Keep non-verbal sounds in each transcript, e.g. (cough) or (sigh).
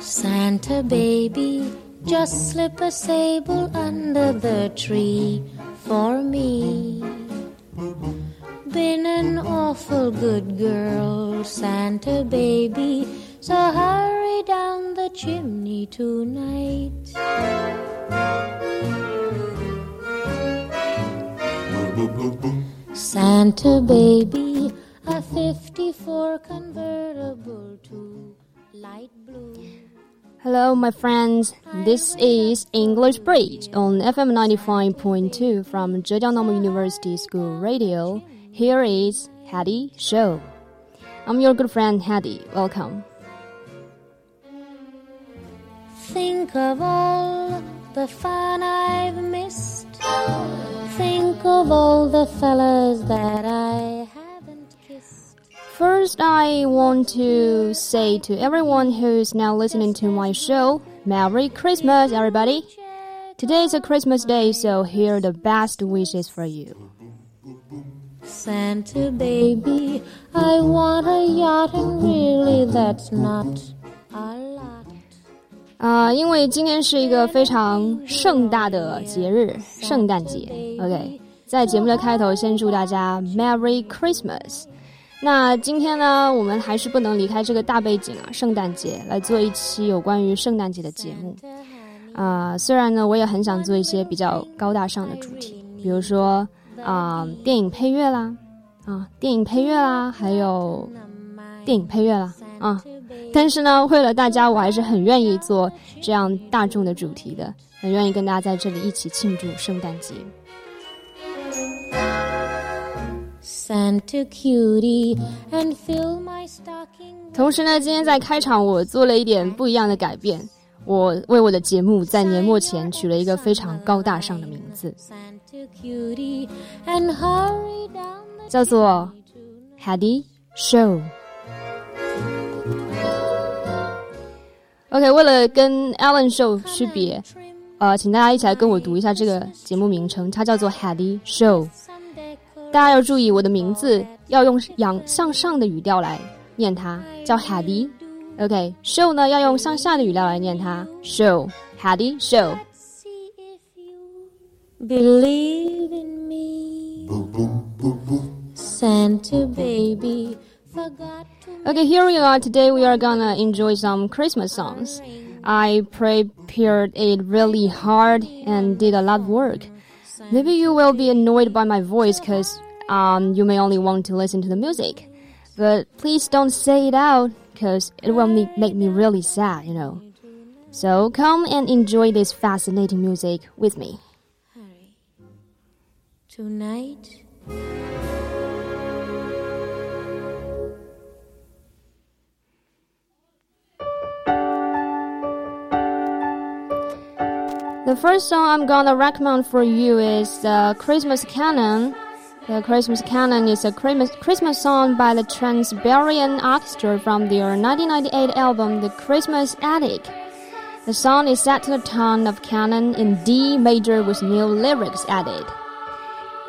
Santa baby, just slip a sable under the tree Hello, my friends. This is English Bridge on FM 95.2 from Zhejiang Normal University School Radio. Here is Hattie Show. I'm your good friend Hattie. Welcome. Think of all the fun I've missed. Think of all the fellas that I kissed. First, I want to say to everyone who's now listening to my show, Merry Christmas, everybody. Today is a Christmas day, so here are the best wishes for you. Santa baby, I want a yacht, and really that's not a lot. 啊、因为今天是一个非常盛大的节日，圣诞节。OK，在节目的开头，先祝大家 Merry Christmas。 那今天呢，我们还是不能离开这个大背景啊，圣诞节来做一期有关于圣诞节的节目。啊、虽然呢，我也很想做一些比较高大上的主题，比如说啊、电影配乐啦，啊、电影配乐啦，还有电影配乐啦，啊、但是呢，为了大家，我还是很愿意做这样大众的主题的，很愿意跟大家在这里一起庆祝圣诞节。Santa cutie, and fill my stocking. 同时呢，今天在开场我做了一点不一样的改变，我为我的节目在年末前取了一个非常高大上的名字，Santa cutie, and hurry down 叫做 Hattie Show。OK，为了跟 Alan Show 区别，呃，请大家一起来跟我读一下这个节目名称，它叫做 Hattie Show。Sunday 大家要注意，我的名字要用仰向上的语调来念它，叫 Hattie。OK，show、呢要用向下的语调来念它，show，Hattie show。 see if you believe in me. Santa baby forgot to Okay, here we are. Today we are gonna enjoy some Christmas songs. I prepared it really hard and did a lot of work. Maybe you will be annoyed by my voice because um, you may only want to listen to the music. But please don't say it out because it will me- make me really sad, you know. So come and enjoy this fascinating music with me. Tonight, The first song I'm gonna recommend for you is the Christmas Canon. The Christmas Canon is a Christmas song by the Trans-Siberian Orchestra from their 1998 album The Christmas Attic. The song is set to the tone of canon in D major with new lyrics added.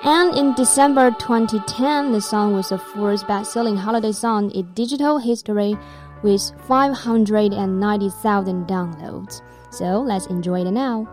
And in December 2010, the song was the fourth best-selling holiday song in digital history with 590,000 downloads. So let's enjoy it now.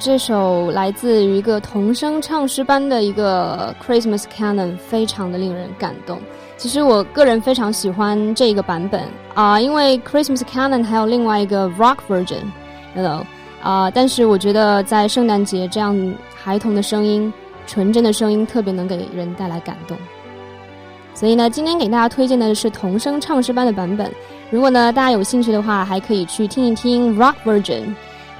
这首来自于一个童声唱诗班的一个 Christmas Canon，非常的令人感动。其实我个人非常喜欢这个版本啊，因为 Christmas Canon 还有另外一个 Rock Version，you know 啊，但是我觉得在圣诞节这样孩童的声音、纯真的声音，特别能给人带来感动。所以呢，今天给大家推荐的是童声唱诗班的版本。如果呢大家有兴趣的话，还可以去听一听 Rock Version，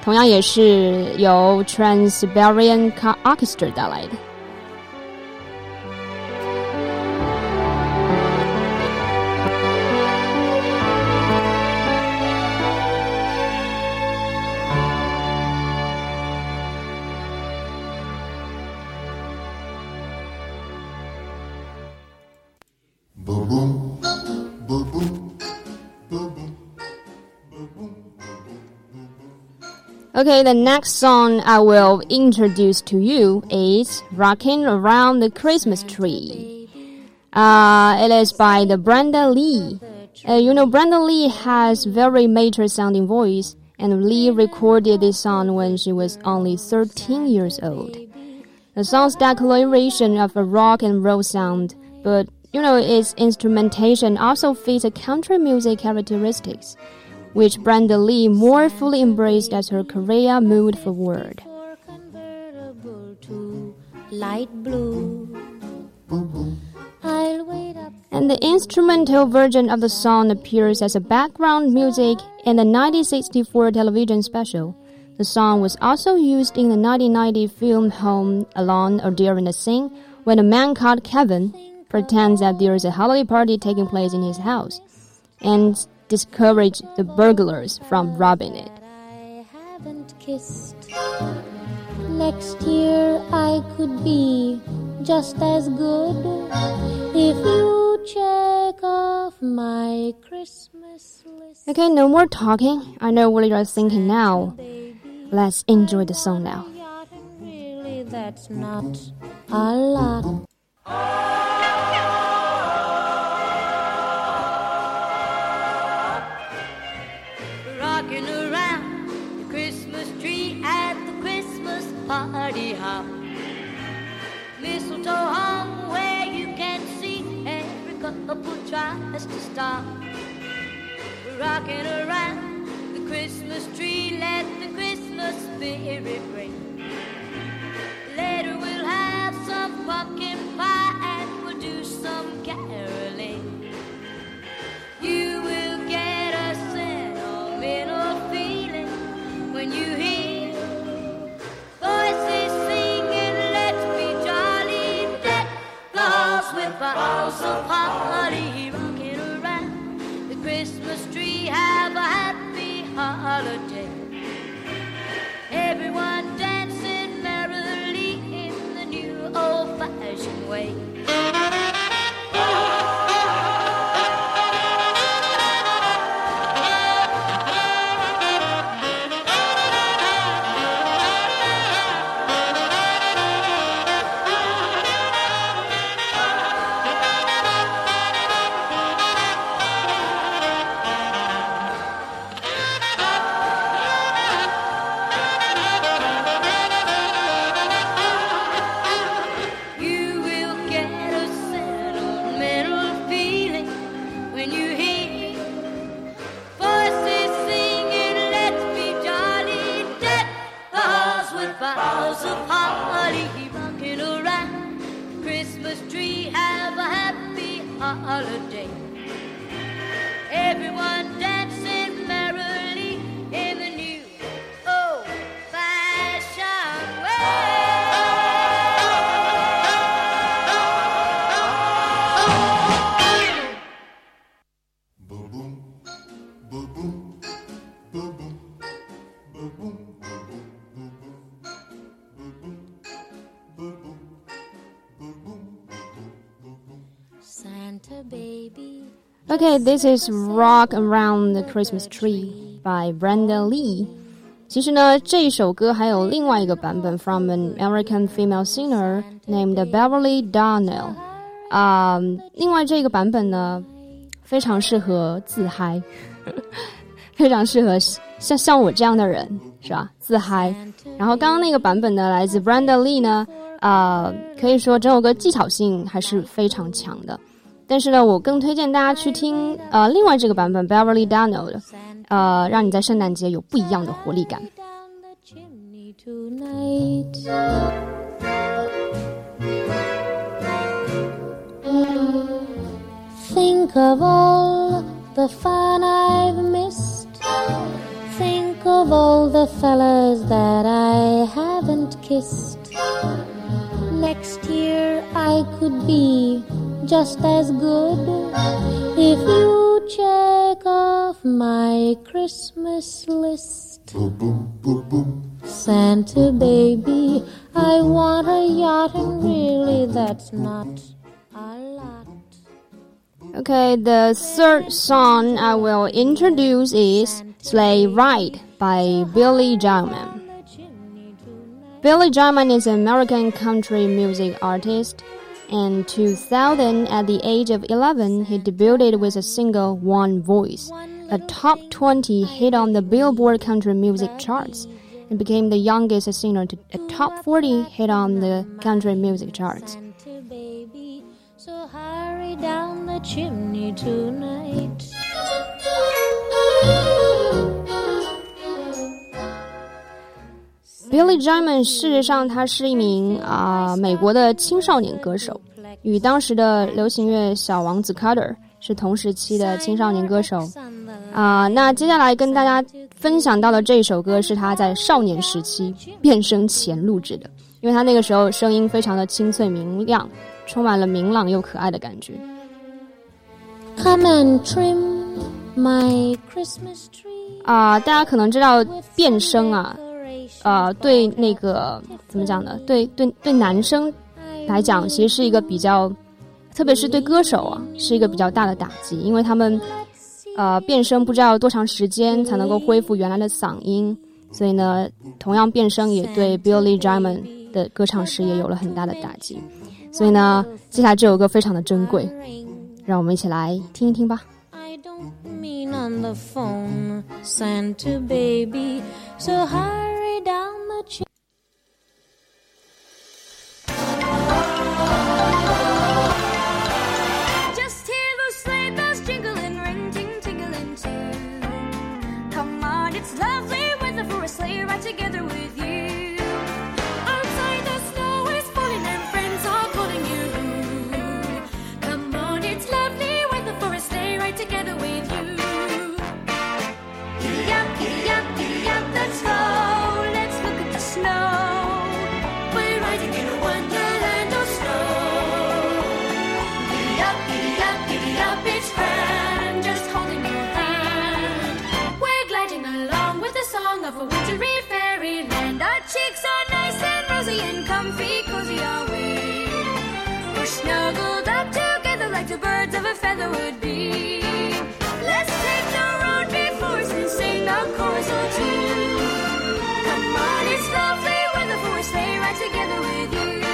同样也是由 Trans Siberian Orchestra 带来的。Okay, the next song I will introduce to you is Rocking Around the Christmas Tree. Uh, it is by the Brenda Lee. Uh, you know, Brenda Lee has very mature sounding voice, and Lee recorded this song when she was only 13 years old. The song's declaration of a rock and roll sound, but you know, its instrumentation also fits a country music characteristics which Brenda Lee more fully embraced as her career moved forward. Light blue. And the instrumental version of the song appears as a background music in the 1964 television special. The song was also used in the 1990 film Home Alone or During the Scene when a man called Kevin pretends that there is a holiday party taking place in his house. And discourage the burglars from robbing it. I haven't kissed. Next year I could be just as good if you check off my Christmas list. Okay, no more talking. I know what you're thinking now. Let's enjoy the song now. Really, that's not a lot. To stop. Rocking around the Christmas tree, let the Christmas spirit ring. Later we'll have some pumpkin pie and we'll do some caroling. You will get a sentimental feeling when you hear voices singing, let's be jolly, deck the halls with boughs of holly, Christmas tree, have a happy holiday. Okay, this is Rock Around the Christmas Tree by Brenda Lee. 其实呢，这一首歌还有另外一个版本，from an American female singer named Beverly Donnell。啊、另外这个版本呢，非常适合自嗨，非常适合 像像我这样的人是吧？自嗨。然后刚刚那个版本呢，来自 (laughs) Brenda Lee 呢，呃，可以说整首歌技巧性还是非常强的。 但是呢，我更推荐大家去听呃另外这个版本 Beverly Donald，呃，让你在圣诞节有不一样的活力感。Think of all the fun I've missed. Think of all the fellas that I haven't kissed. Next year I could be just as good if you check off my Christmas list. Santa baby, I want a yacht, and really that's not a lot. Okay, the third song I will introduce is Sleigh Ride by Billy Jarman. Billy Jarman is an American country music artist. In 2000, at the age of 11, he debuted with a single One Voice, a top 20 hit on the Billboard country music charts, and became the youngest singer to a top 40 hit on the country music charts. So hurry down the chimney tonight. Billy Jarman 事实上他是一名啊、美国的青少年歌手，与当时的流行乐小王子 Carter 是同时期的青少年歌手啊、那接下来跟大家分享到的这首歌是他在少年时期变声前录制的，因为他那个时候声音非常的清脆明亮，充满了明朗又可爱的感觉。Come and trim my Christmas tree. 啊、大家可能知道变声啊，呃，对那个怎么讲呢？对对对，男生来讲，其实是一个比较，特别是对歌手啊，是一个比较大的打击，因为他们呃变声不知道多长时间才能够恢复原来的嗓音，所以呢，同样变声也对 Billy Jarman 的歌唱事业有了很大的打击。所以呢，接下来这首歌非常的珍贵，让我们一起来听一听吧。I don't mean on the phone, Santa baby. So hurry together with you. And comfy, cozy are we. We're snuggled up together like the birds of a feather would be. Let's take the road before us and sing a chorus or two. Come on, it's lovely weather for a sleigh ride together with you.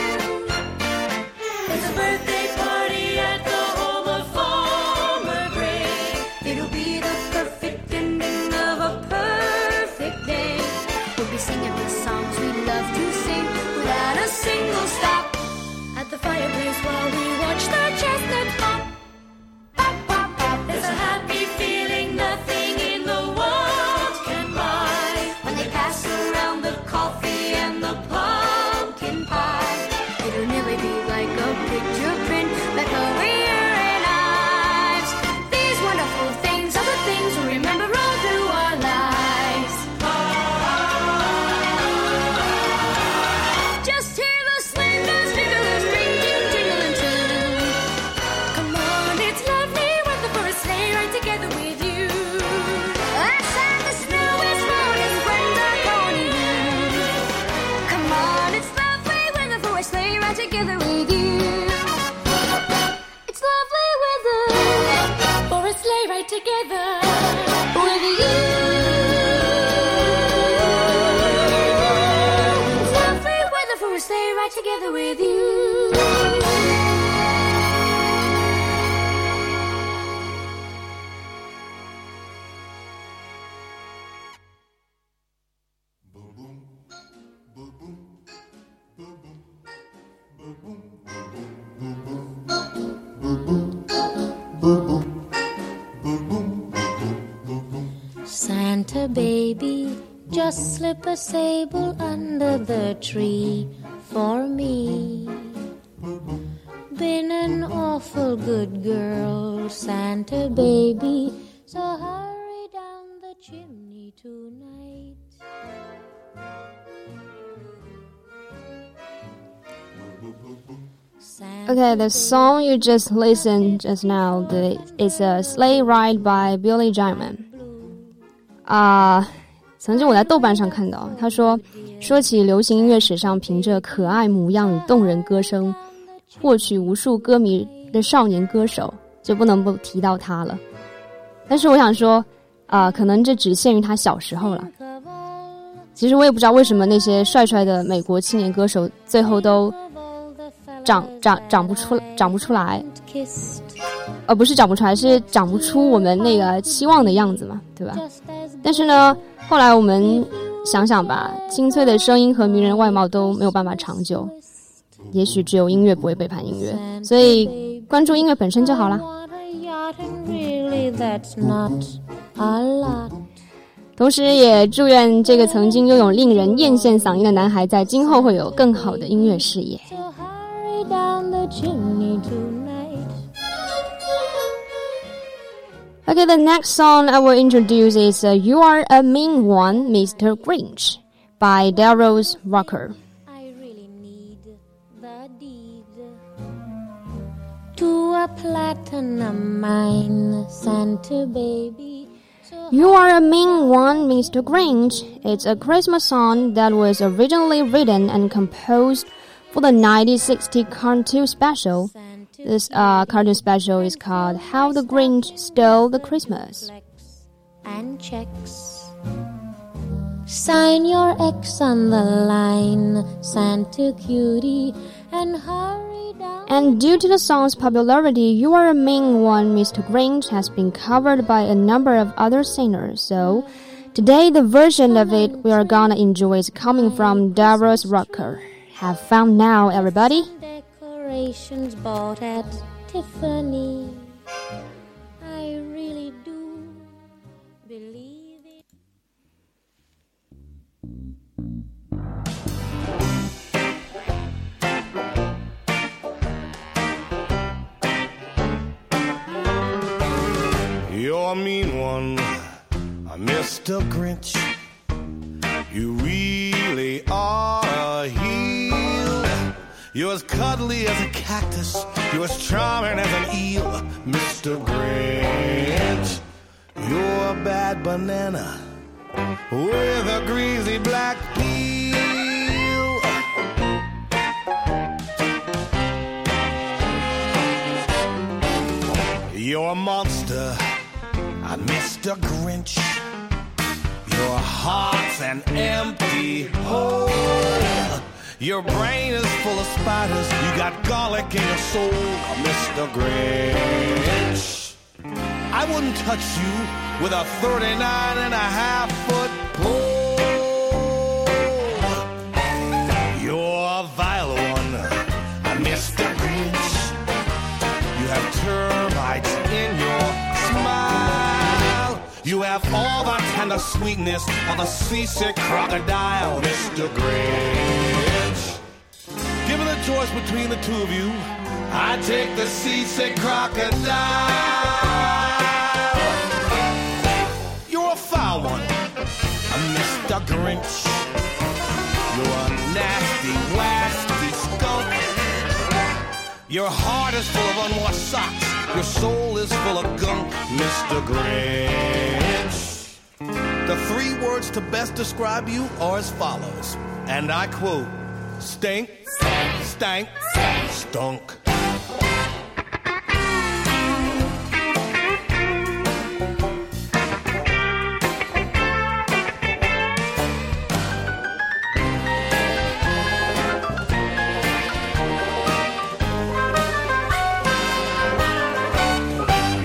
Slip a sable under the tree for me. Been an awful good girl, Santa baby, so hurry down the chimney tonight. Okay, the song you just listened just now, the it's a sleigh ride by Billy Gilman. 啊、曾经我在豆瓣上看到，他说，说起流行音乐史上凭着可爱模样与动人歌声获取无数歌迷的少年歌手，就不能不提到他了。但是我想说，啊、可能这只限于他小时候了。其实我也不知道为什么那些帅帅的美国青年歌手最后都长长长不出长不出来，呃，不是长不出来，是长不出我们那个期望的样子嘛，对吧？但是呢，后来我们想想吧，清脆的声音和迷人外貌都没有办法长久，也许只有音乐不会背叛音乐，所以关注音乐本身就好啦。同时，也祝愿这个曾经拥有令人艳羡嗓音的男孩，在今后会有更好的音乐事业。Okay, the next song I will introduce is uh, You Are a Mean One, Mr. Grinch by Darius Rucker. I really need the deed to a platinum mine, Santa baby. So You Are a Mean One, Mr. Grinch. It's a Christmas song that was originally written and composed for the 1960 cartoon special. This uh, cartoon special is called How the Grinch Stole the Christmas. and checks. Sign your X on the line, Santa cutie, and hurry down. And due to the song's popularity, You Are a Mean One, Mr. Grinch has been covered by a number of other singers. So, today the version of it we are gonna enjoy is coming from Darius Rucker. Have fun now, everybody! Decorations bought at Tiffany. I really do believe it. You're a mean one, Mr. Grinch. You really are a heel. You're as cuddly as a cactus. You're as charming as an eel, Mr. Grinch. You're a bad banana with a greasy black peel. You're a monster, Mr. Grinch. Your heart's an empty hole. Your brain is full of spiders. You got garlic in your soul, Mr. Grinch. I wouldn't touch you with a 39 and a half foot pole. You're a vile one, Mr. Grinch. You have termites in your smile. You have all the tender sweetness of a seasick crocodile, Mr. Grinch. Given the choice between the two of you, I take the seasick crocodile. You're a foul one, Mr. Grinch. You're a nasty, wasty skunk. Your heart is full of unwashed socks. Your soul is full of gunk, Mr. Grinch. The three words to best describe you are as follows, and I quote stink, stank, stunk.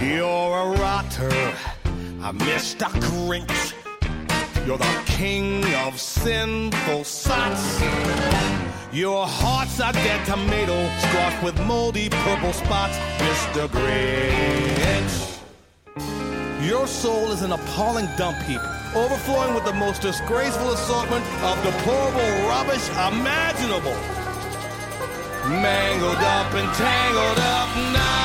You're a rotter, a Mr. Grinch. You're the king of sinful sots. Your heart's a dead tomato, squashed with moldy purple spots, Mr. Grinch. Your soul is an appalling dump heap, overflowing with the most disgraceful assortment of deplorable rubbish imaginable. Mangled up and tangled up knots.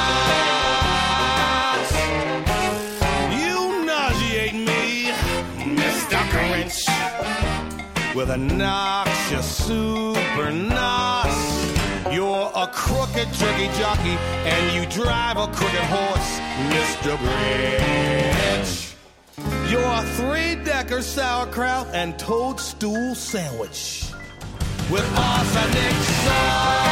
With a noxious super nos. You're a crooked turkey jockey, and you drive a crooked horse, Mr. Grinch. You're a three-decker sauerkraut and toadstool sandwich with arsenic sauce.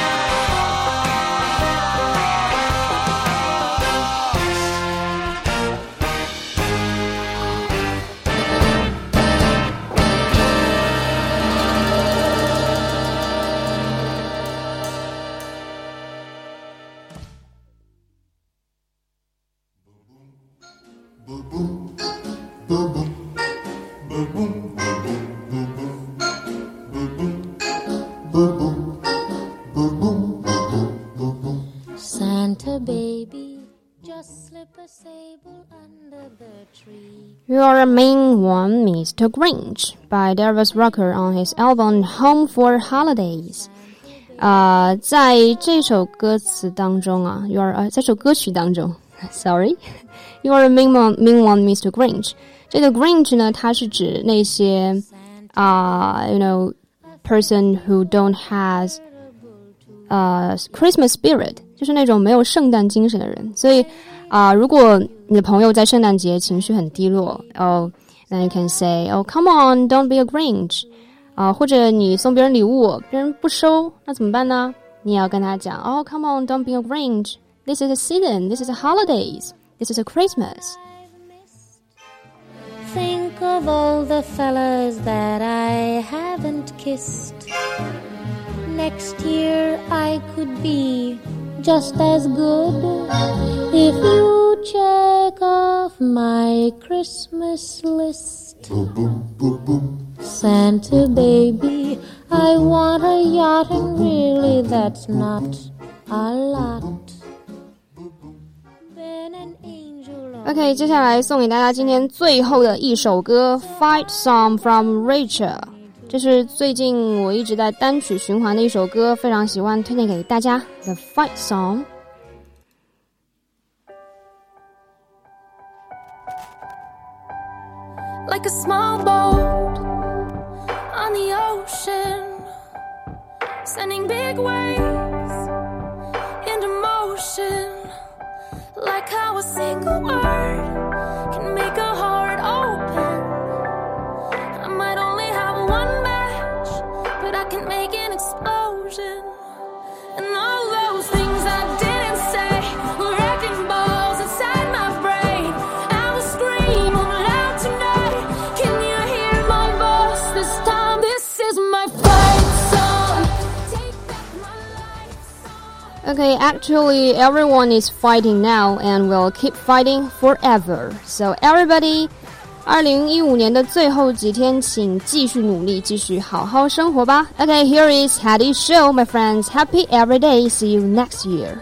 You're a mean one, Mr. Grinch, by Darius Rucker on his album Home for Holidays. 啊、在这首歌词当中啊，You are 呃，这首歌曲当中，Sorry，You are (laughs) a mean one, mean one, Mr. Grinch。这个 Grinch 呢，它是指那些啊、y o u know person who don't has 呃、Christmas spirit，就是那种没有圣诞精神的人。所以 啊、如果你的朋友在圣诞节情绪很低落，哦、then you can say, oh come on, don't be a Grinch。啊、或者你送别人礼物，别人不收，那怎么办呢？你也要跟他讲，Oh, come on, don't be a Grinch. This is a season. This is a holidays. This is a Christmas. Think of all the fellas that I haven't kissed. Next year I could be just as good if you check off my Christmas list. Santa baby, I want a yacht, and really that's not a lot. Been an angel all OK，接下来送给大家今天最后的一首歌《Fight Song from Rachel》， 这是最近我一直在单曲循环的一首歌，非常喜欢，推荐给大家。The Fight Song。like a small boat on the ocean, sending big waves Okay, actually, everyone is fighting now and will keep fighting forever. So everybody. 二零一五年的最后几天，请继续努力，继续好好生活吧。Okay, here is Hattie Show, my friends. Happy every day. See you next year.